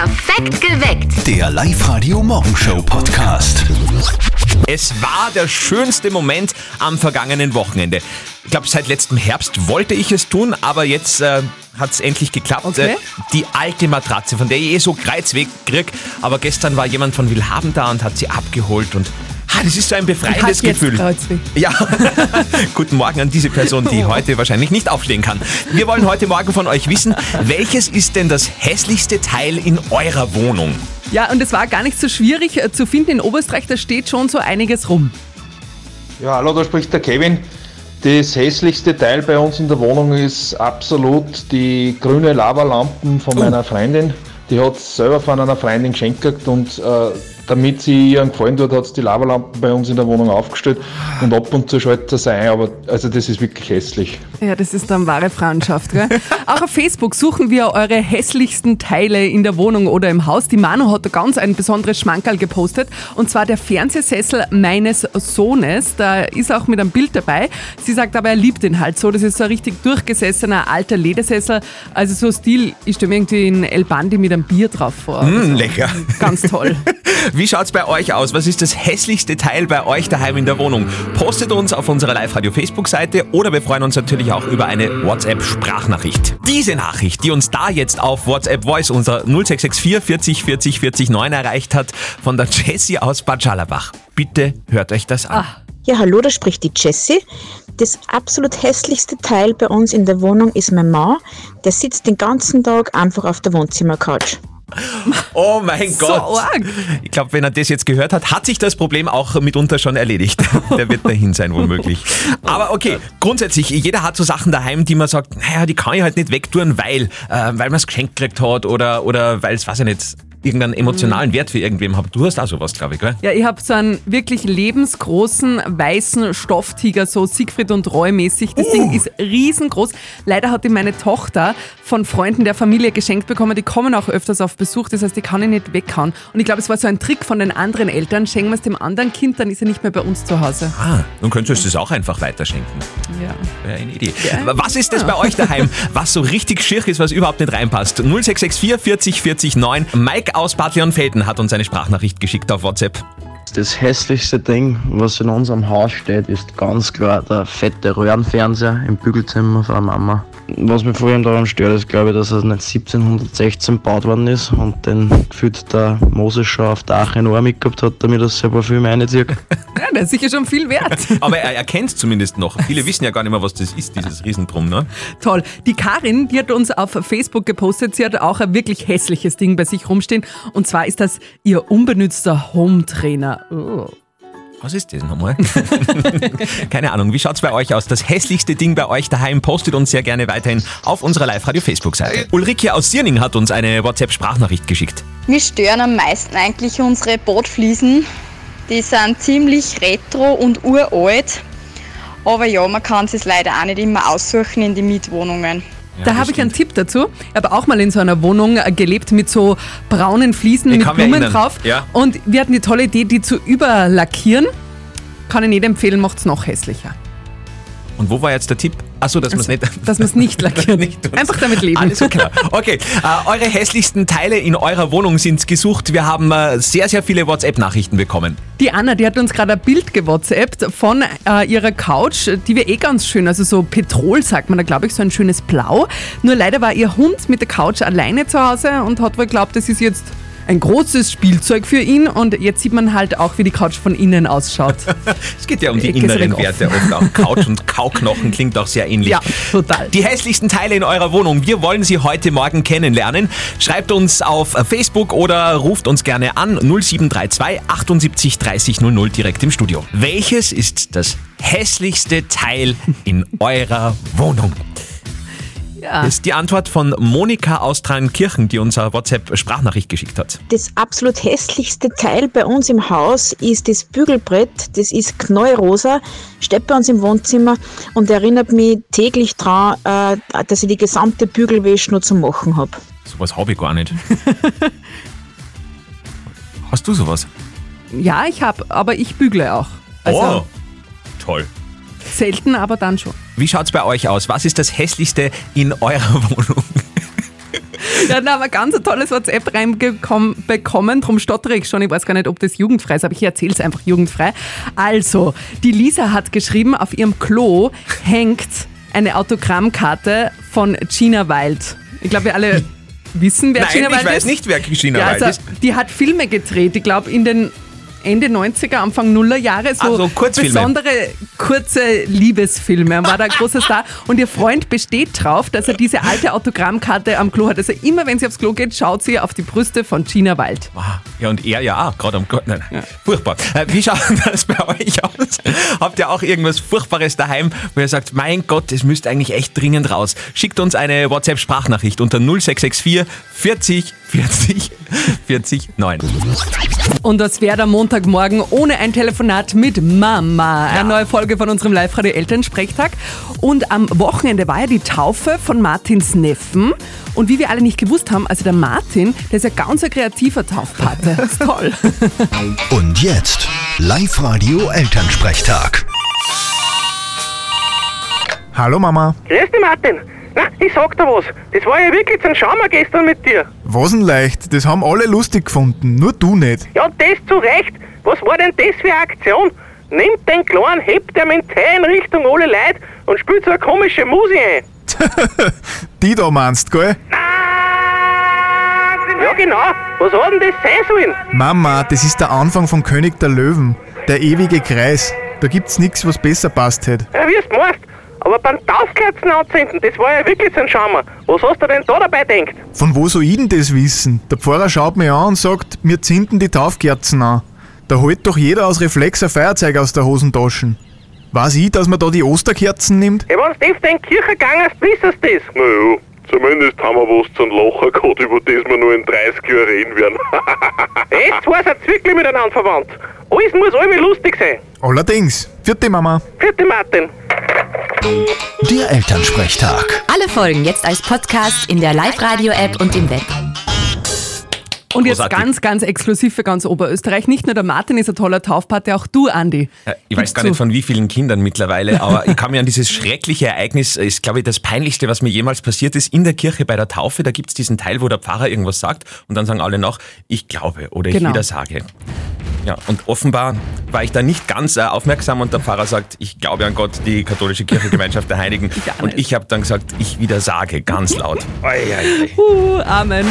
Perfekt geweckt. Der Live-Radio-Morgenshow-Podcast. Es war der schönste Moment am vergangenen Wochenende. Ich glaube, seit letztem Herbst wollte ich es tun, aber jetzt äh, hat es endlich geklappt. Okay. Äh, die alte Matratze, von der ich eh so Kreuzweg krieg. Aber gestern war jemand von Willhaben da und hat sie abgeholt und ah, das ist so ein befreiendes Gefühl. Ja, guten Morgen an diese Person, die heute wahrscheinlich nicht aufstehen kann. Wir wollen heute Morgen von euch wissen, welches ist denn das hässlichste Teil in eurer Wohnung? Ja, und es war gar nicht so schwierig äh, zu finden in Oberösterreich, da steht schon so einiges rum. Ja, hallo, da spricht der Kevin. Das hässlichste Teil bei uns in der Wohnung ist absolut die grüne Lavalampen von meiner Freundin. Die hat selber von einer Freundin geschenkt und äh, damit sie ihren Gefallen tut, hat sie die Lavalampen bei uns in der Wohnung aufgestellt und ab und zu schaltet sie ein, aber also das ist wirklich hässlich. Ja, das ist dann wahre Freundschaft, gell? Auch auf Facebook suchen wir eure hässlichsten Teile in der Wohnung oder im Haus. Die Manu hat da ganz ein besonderes Schmankerl gepostet und zwar der Fernsehsessel meines Sohnes. Da ist auch mit einem Bild dabei. Sie sagt aber, er liebt ihn halt so. Das ist so ein richtig durchgesessener alter Ledersessel. Also so Stil, ich stelle mir irgendwie in El Bandi mit einem Bier drauf vor. Mm, lecker. Ganz toll. Wie schaut's bei euch aus? Was ist das hässlichste Teil bei euch daheim in der Wohnung? Postet uns auf unserer Live-Radio-Facebook-Seite oder wir freuen uns natürlich auch über eine WhatsApp-Sprachnachricht. Diese Nachricht, die uns da jetzt auf WhatsApp Voice unser 0664 40 40 40 9 erreicht hat, von der Jessie aus Bad Schallerbach. Bitte hört euch das an. Ja, hallo, da spricht die Jessie. Das absolut hässlichste Teil bei uns in der Wohnung ist mein Mann. Der sitzt den ganzen Tag einfach auf der Wohnzimmercouch. Oh mein So Gott. arg. Ich glaube, wenn er das jetzt gehört hat, hat sich das Problem auch mitunter schon erledigt. Der wird dahin sein, womöglich. Aber okay, grundsätzlich, jeder hat so Sachen daheim, die man sagt, naja, die kann ich halt nicht wegtun, weil, äh, weil man es geschenkt gekriegt hat oder, oder weil es, weiß ich nicht, irgendeinen emotionalen Wert für irgendwem hat. Du hast auch sowas, glaube ich, gell? Ja, ich habe so einen wirklich lebensgroßen weißen Stofftiger, so Siegfried und Roy mäßig. Das Ding ist riesengroß. Leider hat ihn meine Tochter von Freunden der Familie geschenkt bekommen. Die kommen auch öfters auf Besuch, das heißt, die kann ich nicht weghauen. Und ich glaube, es war so ein Trick von den anderen Eltern. Schenken wir es dem anderen Kind, dann ist er nicht mehr bei uns zu Hause. Ah, dann könntest du es auch einfach weiterschenken. Ja. Wäre eine Idee. Was ist das bei euch daheim, was so richtig schier ist, was überhaupt nicht reinpasst? 0664 40 40 9. Mike aus Bad Leonfelden hat uns eine Sprachnachricht geschickt auf WhatsApp. Das hässlichste Ding, was in unserem Haus steht, ist ganz klar der fette Röhrenfernseher im Bügelzimmer von der Mama. Was mich vor allem daran stört, ist, glaube ich, dass er nicht 1716 gebaut worden ist und den gefühlt der Moses schon auf der Ache Ohr mitgehabt hat, damit er sein Parfüm reinzieht. ja, der ist sicher schon viel wert. Aber er erkennt zumindest noch. Viele wissen ja gar nicht mehr, was das ist, dieses Riesendrum, ne? Toll. Die Karin, die hat uns auf Facebook gepostet, sie hat auch ein wirklich hässliches Ding bei sich rumstehen. Und zwar ist das ihr unbenützter Home-Trainer. Oh. Was ist das nochmal? Keine Ahnung. Wie schaut's bei euch aus? Das hässlichste Ding bei euch daheim postet uns sehr gerne weiterhin auf unserer Live-Radio-Facebook-Seite. Ulrike aus Sierning hat uns eine WhatsApp-Sprachnachricht geschickt. Mir stören am meisten eigentlich unsere Bootfliesen. Die sind ziemlich retro und uralt. Aber ja, man kann es leider auch nicht immer aussuchen in die Mietwohnungen. Da habe ich einen Tipp dazu. Ich habe auch mal in so einer Wohnung äh, gelebt mit so braunen Fliesen Ich mit Blumen drauf. Ja. Und wir hatten die tolle Idee, die zu überlackieren. Kann ich nicht empfehlen, macht es noch hässlicher. Und wo war jetzt der Tipp? Achso, dass man es nicht... Dass man es nicht lackiert. Nicht. Einfach damit leben. Alles klar. Okay, äh, eure hässlichsten Teile in eurer Wohnung sind gesucht. Wir haben äh, sehr, sehr viele WhatsApp-Nachrichten bekommen. Die Anna, die hat uns gerade ein Bild gewhatsappt von äh, ihrer Couch, die wir eh ganz schön, also so Petrol sagt man da, glaube ich, so ein schönes Blau. Nur leider war ihr Hund mit der Couch alleine zu Hause und hat wohl glaubt, das ist jetzt ein großes Spielzeug für ihn und jetzt sieht man halt auch, wie die Couch von innen ausschaut. Es geht ja um die Ecke ist inneren Werte. Oft auch Couch und Kauknochen klingt auch sehr ähnlich. ja, total. Die hässlichsten Teile in eurer Wohnung, wir wollen sie heute Morgen kennenlernen. Schreibt uns auf Facebook oder ruft uns gerne an 0732 78 30 00 direkt im Studio. Welches ist das hässlichste Teil in eurer Wohnung? Ja. Das ist die Antwort von Monika aus Trainkirchen, die uns eine WhatsApp-Sprachnachricht geschickt hat. Das absolut hässlichste Teil bei uns im Haus ist das Bügelbrett. Das ist knallrosa, steht bei uns im Wohnzimmer und erinnert mich täglich daran, äh, dass ich die gesamte Bügelwäsche nur zum Machen habe. Sowas habe ich gar nicht. Hast du sowas? Ja, ich habe, aber ich bügle auch. Also oh, toll. Selten, aber dann schon. Wie schaut's bei euch aus? Was ist das hässlichste in eurer Wohnung? Ja, da haben wir ganz ein tolles WhatsApp reinbekommen, darum stottere ich schon. Ich weiß gar nicht, ob das jugendfrei ist, aber ich erzähle es einfach jugendfrei. Also, die Lisa hat geschrieben, auf ihrem Klo hängt eine Autogrammkarte von Gina Wild. Ich glaube, wir alle wissen, wer Nein, Gina ich Wild weiß ist. nicht, wer Gina ja, Wild also, ist. Die hat Filme gedreht, ich glaube in den Ende 90er, Anfang Nuller Jahre, so, Ah, so Kurzfilme. besondere kurze Liebesfilme. Er war da ein großer Star und ihr Freund besteht drauf, dass er diese alte Autogrammkarte am Klo hat. Also immer wenn sie aufs Klo geht, schaut sie auf die Brüste von Gina Wild. Ah, Ja, und er ja auch, gerade am Gott. Nein, nein. Furchtbar. Äh, Wie schaut das bei euch aus? Habt ihr auch irgendwas Furchtbares daheim, wo ihr sagt, mein Gott, es müsste eigentlich echt dringend raus? Schickt uns eine WhatsApp-Sprachnachricht unter 0664 40 40 40 9. Und das wäre der Montagmorgen ohne ein Telefonat mit Mama. Eine neue Folge von unserem Live-Radio Elternsprechtag. Und am Wochenende war ja die Taufe von Martins Neffen. Und wie wir alle nicht gewusst haben, also der Martin, der ist ja ganz ein kreativer Taufpate. Das ist toll. Und jetzt Live-Radio Elternsprechtag. Hallo Mama. Grüß dich, Martin. Na, ich sag dir was. Das war ja wirklich zum Schauen gestern mit dir. Was denn leicht? Das haben alle lustig gefunden, nur du nicht. Ja, das zu Recht. Was war denn das für eine Aktion? Nimmt den Kleinen, hebt er mit in Richtung alle Leute und spielt so eine komische Musik ein. Die da meinst, gell? Ja, genau. Was hat denn das sein sollen? Mama, das ist der Anfang von König der Löwen. Der ewige Kreis. Da gibt's nix, was besser passt hätte. Ja, wie es meinst. Aber beim Taufkerzen anzünden, das war ja wirklich so ein Schaumer. Was hast du denn da dabei denkt? Von wo soll ich denn das wissen? Der Pfarrer schaut mich an und sagt, wir zünden die Taufkerzen an. Da holt doch jeder aus Reflex ein Feuerzeug aus der Hosentasche. Weiß ich, dass man da die Osterkerzen nimmt? Ja, wenn du in die Kirche gegangen bist, wissest du das. Naja, zumindest haben wir was zum Lachen gehabt, über das wir nur in 30 Jahren reden werden. Jetzt zwei sind wirklich miteinander verwandt. Alles muss irgendwie lustig sein. Allerdings. Vierte Mama. Vierte Martin. Der Elternsprechtag. Alle Folgen jetzt als Podcast in der Live-Radio-App und im Web. Und jetzt Großartig. ganz, ganz exklusiv für ganz Oberösterreich. Nicht nur der Martin ist ein toller Taufpate, auch du, Andi. Äh, Ich weiß gar nicht von wie vielen Kindern mittlerweile, aber ich kann mir an dieses schreckliche Ereignis, ist glaube ich das peinlichste, was mir jemals passiert ist, in der Kirche bei der Taufe, da gibt's diesen Teil, wo der Pfarrer irgendwas sagt und dann sagen alle noch, ich glaube oder ich Genau. wieder sage. Ja, und offenbar war ich da nicht ganz äh, aufmerksam und der Pfarrer sagt, ich glaube an Gott, die katholische Kirchengemeinschaft der Heiligen. auch und ich habe dann gesagt, ich wieder sage, ganz laut. Uh, Amen.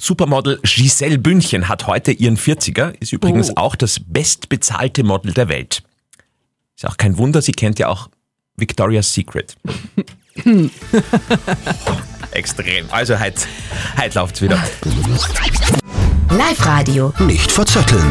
Supermodel Giselle Bündchen hat heute ihren 40er, ist übrigens Oh. auch das bestbezahlte Model der Welt. Ist auch kein Wunder, sie kennt ja auch Victoria's Secret. Extrem. Also heute, heute läuft's wieder. Live-Radio. Nicht verzetteln.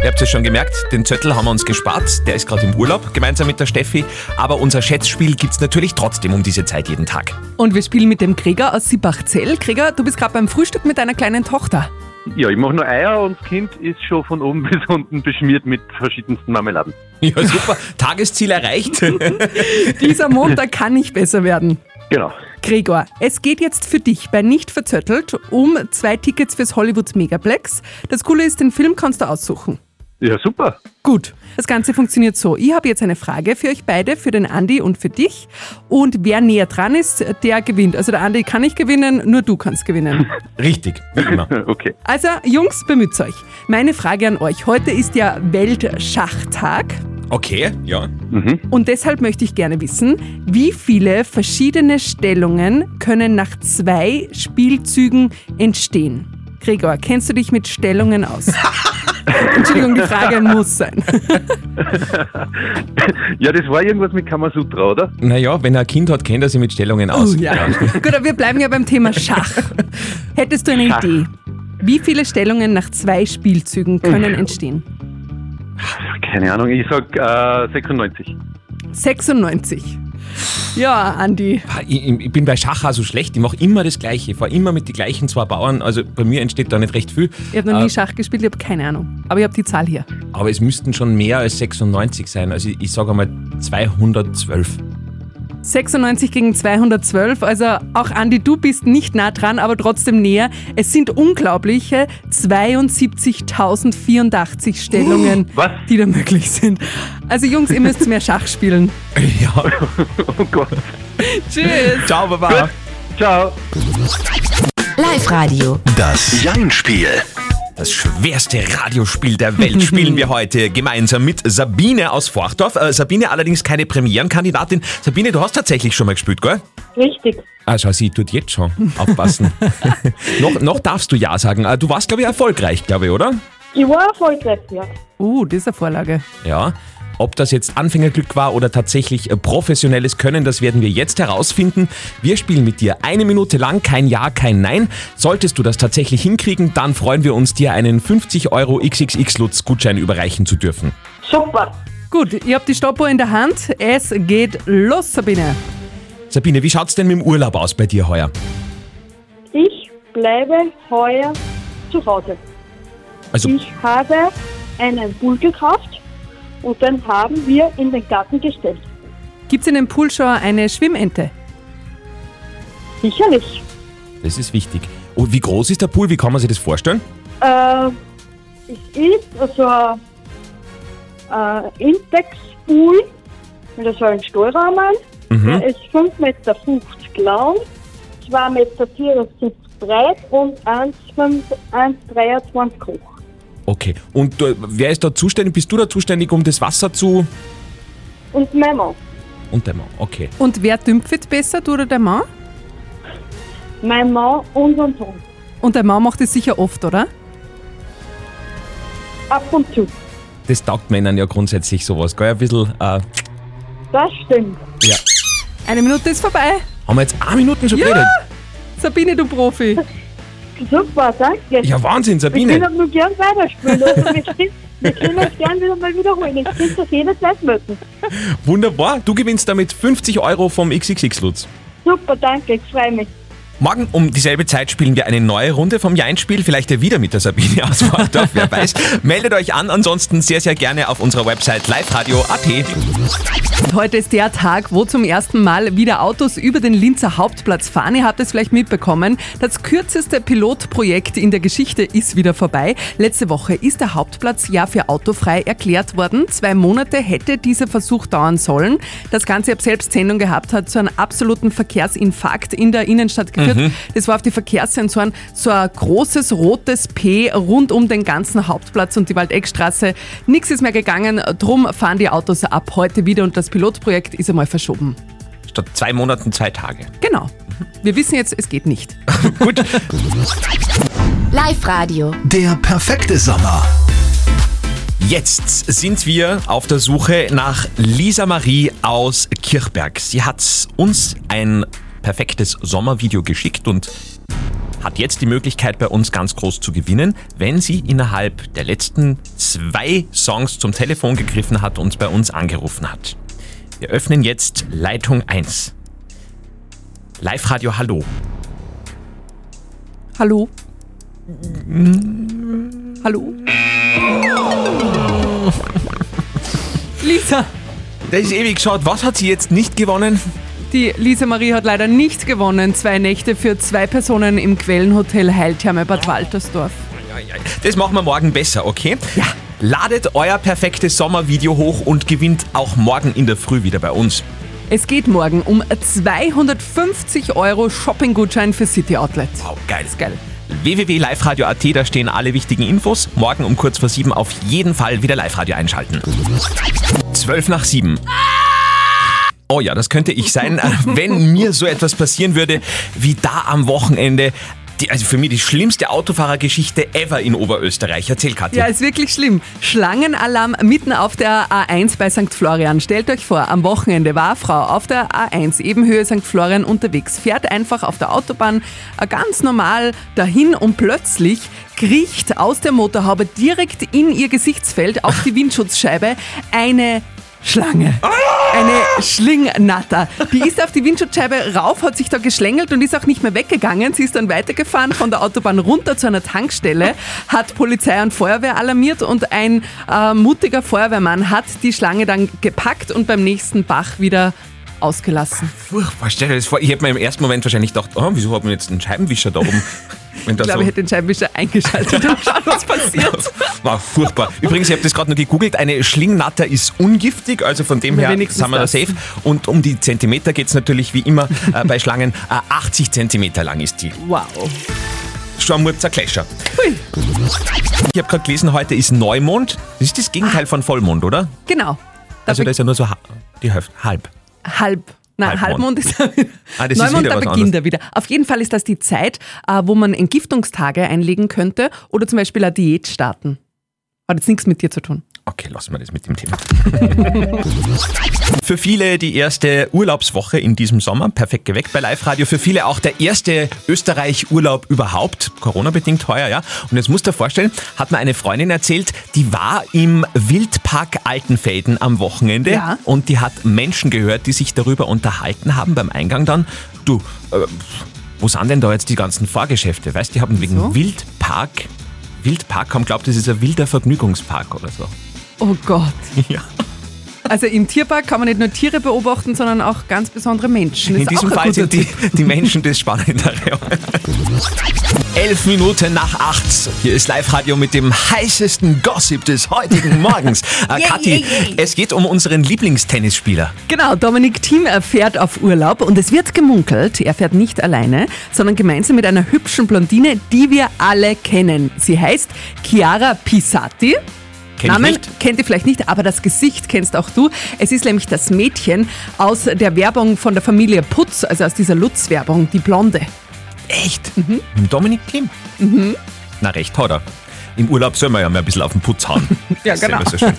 Ihr habt es schon gemerkt, den Zettel haben wir uns gespart. Der ist gerade im Urlaub, gemeinsam mit der Steffi. Aber unser Schätzspiel gibt's natürlich trotzdem um diese Zeit jeden Tag. Und wir spielen mit dem Gregor aus Siebachzell. Gregor, du bist gerade beim Frühstück mit deiner kleinen Tochter. Ja, ich mache nur Eier und das Kind ist schon von oben bis unten beschmiert mit verschiedensten Marmeladen. Ja, super. Tagesziel erreicht. Dieser Montag kann nicht besser werden. Genau. Gregor, es geht jetzt für dich bei Nicht verzöttelt um zwei Tickets fürs Hollywood Megaplex. Das Coole ist, den Film kannst du aussuchen. Ja, super. Gut, das Ganze funktioniert so. Ich habe jetzt eine Frage für euch beide, für den Andi und für dich. Und wer näher dran ist, der gewinnt. Also der Andi kann nicht gewinnen, nur du kannst gewinnen. Richtig, wie immer. Okay. Also Jungs, bemüht euch. Meine Frage an euch. Heute ist ja Weltschachtag. Okay, ja. Und deshalb möchte ich gerne wissen, wie viele verschiedene Stellungen können nach zwei Spielzügen entstehen? Gregor, kennst du dich mit Stellungen aus? Entschuldigung, die Frage muss sein. Ja, das war irgendwas mit Kamasutra, oder? Naja, wenn er ein Kind hat, kennt er sich mit Stellungen aus. Oh, ja. Gut, aber wir bleiben ja beim Thema Schach. Hättest du eine Schach. Idee? Wie viele Stellungen nach zwei Spielzügen können entstehen? Keine Ahnung, ich sag äh, 96. 96. Ja, Andi. Ich, ich bin bei Schach auch so schlecht, ich mache immer das Gleiche, fahre immer mit den gleichen zwei Bauern, also bei mir entsteht da nicht recht viel. Ich habe noch nie Äh, Schach gespielt, ich habe keine Ahnung. Aber ich habe die Zahl hier. Aber es müssten schon mehr als 96 sein, also ich, ich sage einmal 212. 96 gegen 212, also auch Andi, du bist nicht nah dran, aber trotzdem näher. Es sind unglaubliche 72.084 Stellungen, Was? die da möglich sind. Also Jungs, ihr müsst mehr Schach spielen. Ja, Oh Gott. Tschüss. ciao, Baba. Ciao. Live-Radio. Das Jein-Spiel. Das schwerste Radiospiel der Welt spielen wir heute gemeinsam mit Sabine aus Forchdorf. Äh, Sabine allerdings keine Premierenkandidatin. Sabine, du hast tatsächlich schon mal gespielt, gell? Richtig. Ah, schau, sie tut jetzt schon. Aufpassen. noch, noch darfst du Ja sagen. Äh, Du warst, glaube ich, erfolgreich, glaube ich, oder? Ich war erfolgreich, ja. Uh, das ist eine Vorlage. Ja. Ob das jetzt Anfängerglück war oder tatsächlich äh, professionelles Können, das werden wir jetzt herausfinden. Wir spielen mit dir eine Minute lang, kein Ja, kein Nein. Solltest du das tatsächlich hinkriegen, dann freuen wir uns, dir einen 50 Euro XXX-Lutz-Gutschein überreichen zu dürfen. Super. Gut, ihr habt die Stoppuhr in der Hand. Es geht los, Sabine. Sabine, wie schaut's denn mit dem Urlaub aus bei dir heuer? Ich bleibe heuer zu Hause. Also, Ich habe einen Pool gekauft und den haben wir in den Garten gestellt. Gibt es in dem Pool schon eine Schwimmente? Sicherlich. das ist wichtig. Und wie groß ist der Pool? Wie kann man sich das vorstellen? Äh, es ist also ein äh, Intex-Pool mit so einem Steuerrahmen. Mhm. Der ist 5,50 Meter lang, 2,74 Meter breit und 1,5 1,23 hoch. Okay. Und äh, wer ist da zuständig? Bist du da zuständig, um das Wasser zu... Und mein Mann. Und der Mann, okay. Und wer dümpft besser, du oder der Mann? Mein Mann und mein Sohn. Und der Mann macht es sicher oft, oder? Ab und zu. Das taugt Männern ja grundsätzlich sowas, gell? Ein bisschen, äh, Das stimmt. ja. Eine Minute ist vorbei. Haben wir jetzt eine Minute schon Ja! geredet? Sabine, du Profi. Super, danke. Ja, Wahnsinn, Ich Sabine. will nur gern weiterspielen. Also wir, können, wir können es gern wieder mal wiederholen. Ich kann das jederzeit mögen. Wunderbar. Du gewinnst damit 50 Euro vom XXX-Lutz. Super, danke, ich freue mich. Morgen um dieselbe Zeit spielen wir eine neue Runde vom Jein-Spiel. Vielleicht ja wieder mit der Sabine aus Forchdorf, wer weiß. Meldet euch an, ansonsten sehr, sehr gerne auf unserer Website liveradio.at. Heute ist der Tag, wo zum ersten Mal wieder Autos über den Linzer Hauptplatz fahren. Ihr habt es vielleicht mitbekommen. Das kürzeste Pilotprojekt in der Geschichte ist wieder vorbei. Letzte Woche ist der Hauptplatz ja für autofrei erklärt worden. Zwei Monate hätte dieser Versuch dauern sollen. Das Ganze, ich habe selbst Sendung gehabt, hat zu einem absoluten Verkehrsinfarkt in der Innenstadt geführt. Mhm. Das war auf die Verkehrssensoren so ein großes rotes P rund um den ganzen Hauptplatz und die Waldeckstraße. Nichts ist mehr gegangen, drum fahren die Autos ab heute wieder und das Pilotprojekt ist einmal verschoben. Statt zwei Monaten, zwei Tage. Genau. Wir wissen jetzt, es geht nicht. Live-Radio. Der perfekte Sommer. Jetzt sind wir auf der Suche nach Lisa Marie aus Kirchberg. Sie hat uns ein perfektes Sommervideo geschickt und hat jetzt die Möglichkeit bei uns ganz groß zu gewinnen, wenn sie innerhalb der letzten zwei Songs zum Telefon gegriffen hat und bei uns angerufen hat. Wir öffnen jetzt Leitung 1. Live-Radio Hallo. Hallo? Hallo? Lisa! Das ist ewig geschaut. Was hat sie jetzt nicht gewonnen? Die Lisa Marie hat leider nicht gewonnen. Zwei Nächte für zwei Personen im Quellenhotel Heiltherme Bad Waltersdorf. Das machen wir morgen besser, okay? Ja. Ladet euer perfektes Sommervideo hoch und gewinnt auch morgen in der Früh wieder bei uns. Es geht morgen um 250 Euro Shopping-Gutschein für City Outlet. Wow, geil. ist geil. www.liveradio.at, da stehen alle wichtigen Infos. Morgen um kurz vor sieben auf jeden Fall wieder Live-Radio einschalten. Zwölf nach sieben. Oh ja, das könnte ich sein, äh, wenn mir so etwas passieren würde wie da am Wochenende. Die, also für mich die schlimmste Autofahrergeschichte ever in Oberösterreich. Erzähl, Katja. Ja, ist wirklich schlimm. Schlangenalarm mitten auf der A1 bei St. Florian. Stellt euch vor, am Wochenende war eine Frau auf der A1, eben Höhe St. Florian unterwegs, fährt einfach auf der Autobahn äh, ganz normal dahin und plötzlich kriecht aus der Motorhaube direkt in ihr Gesichtsfeld auf die Windschutzscheibe eine Schlange. Eine Schlingnatter. Die ist auf die Windschutzscheibe rauf, hat sich da geschlängelt und ist auch nicht mehr weggegangen. Sie ist dann weitergefahren von der Autobahn runter zu einer Tankstelle, hat Polizei und Feuerwehr alarmiert und ein äh, mutiger Feuerwehrmann hat die Schlange dann gepackt und beim nächsten Bach wieder ausgelassen. Furchtbar, stell dir das vor. Ich hätte mir im ersten Moment wahrscheinlich gedacht, oh, wieso hat man jetzt einen Scheibenwischer da oben? Ich glaube, so ich hätte den Scheibenwischer eingeschaltet und schauen, was passiert. war furchtbar. Übrigens, ich habe das gerade noch gegoogelt, eine Schlingnatter ist ungiftig, also von dem her wenigstens sind wir da safe. Und um die Zentimeter geht es natürlich wie immer äh, bei Schlangen. Äh, 80 Zentimeter lang ist die. Wow. Schon ein Murzerkläscher. Ich habe gerade gelesen, heute ist Neumond. Das ist das Gegenteil von Vollmond, oder? Genau. Also da ist ja nur so die Hälfte, halb. Halb. Nein, Halbmond. Halbmond ist Ah, das ist Neumond, wieder da beginnt anderes. er wieder. Auf jeden Fall ist das die Zeit, äh, wo man Entgiftungstage einlegen könnte oder zum Beispiel eine Diät starten. Hat jetzt nichts mit dir zu tun. Okay, lassen wir das mit dem Thema. Für viele die erste Urlaubswoche in diesem Sommer, perfekt geweckt bei Live Radio. Für viele auch der erste Österreich-Urlaub überhaupt, Corona-bedingt heuer, ja. Und jetzt musst du dir vorstellen, hat mir eine Freundin erzählt, die war im Wildpark Altenfelden am Wochenende Ja. und die hat Menschen gehört, die sich darüber unterhalten haben beim Eingang dann. Du, äh, wo sind denn da jetzt die ganzen Fahrgeschäfte? Weißt du, die haben wegen Wildpark, Wildpark haben glaubt, das ist ein wilder Vergnügungspark oder so. Oh Gott. Ja. Also im Tierpark kann man nicht nur Tiere beobachten, sondern auch ganz besondere Menschen. In Ist diesem Fall sind die, die Menschen das Spannendere. Elf Minuten nach acht. Hier ist Live-Radio mit dem heißesten Gossip des heutigen Morgens. Äh, Yay, Kathi, yay, yay. es geht um unseren Lieblingstennisspieler. Genau, Dominik Thiem fährt auf Urlaub und es wird gemunkelt, er fährt nicht alleine, sondern gemeinsam mit einer hübschen Blondine, die wir alle kennen. Sie heißt Chiara Pisati. Kenn Namen kennt ihr vielleicht nicht, aber das Gesicht kennst auch du. Es ist nämlich das Mädchen aus der Werbung von der Familie Putz, also aus dieser Lutz-Werbung, die Blonde. Echt? Mit dem Dominik Kim? Mhm. Na, recht hat er. Im Urlaub soll man ja mal ein bisschen auf den Putz hauen. Ja, genau. so schön.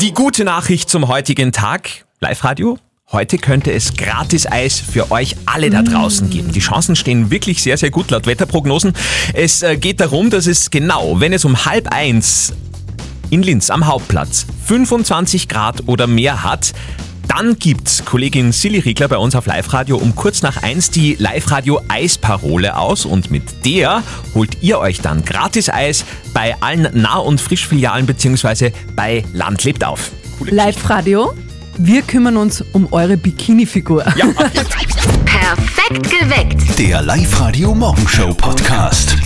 Die gute Nachricht zum heutigen Tag. Live-Radio. Heute könnte es Gratis-Eis für euch alle da draußen geben. Die Chancen stehen wirklich sehr, sehr gut laut Wetterprognosen. Es äh, geht darum, dass es genau, wenn es um halb eins in Linz am Hauptplatz 25 Grad oder mehr hat, dann gibt Kollegin Silly Riegler bei uns auf Live-Radio um kurz nach eins die Live-Radio-Eisparole aus und mit der holt ihr euch dann gratis Eis bei allen Nah- und Frischfilialen bzw. bei Land lebt auf. Live-Radio, wir kümmern uns um eure Bikini-Figur. Ja, Perfekt geweckt. Der Live-Radio Morgenshow Podcast.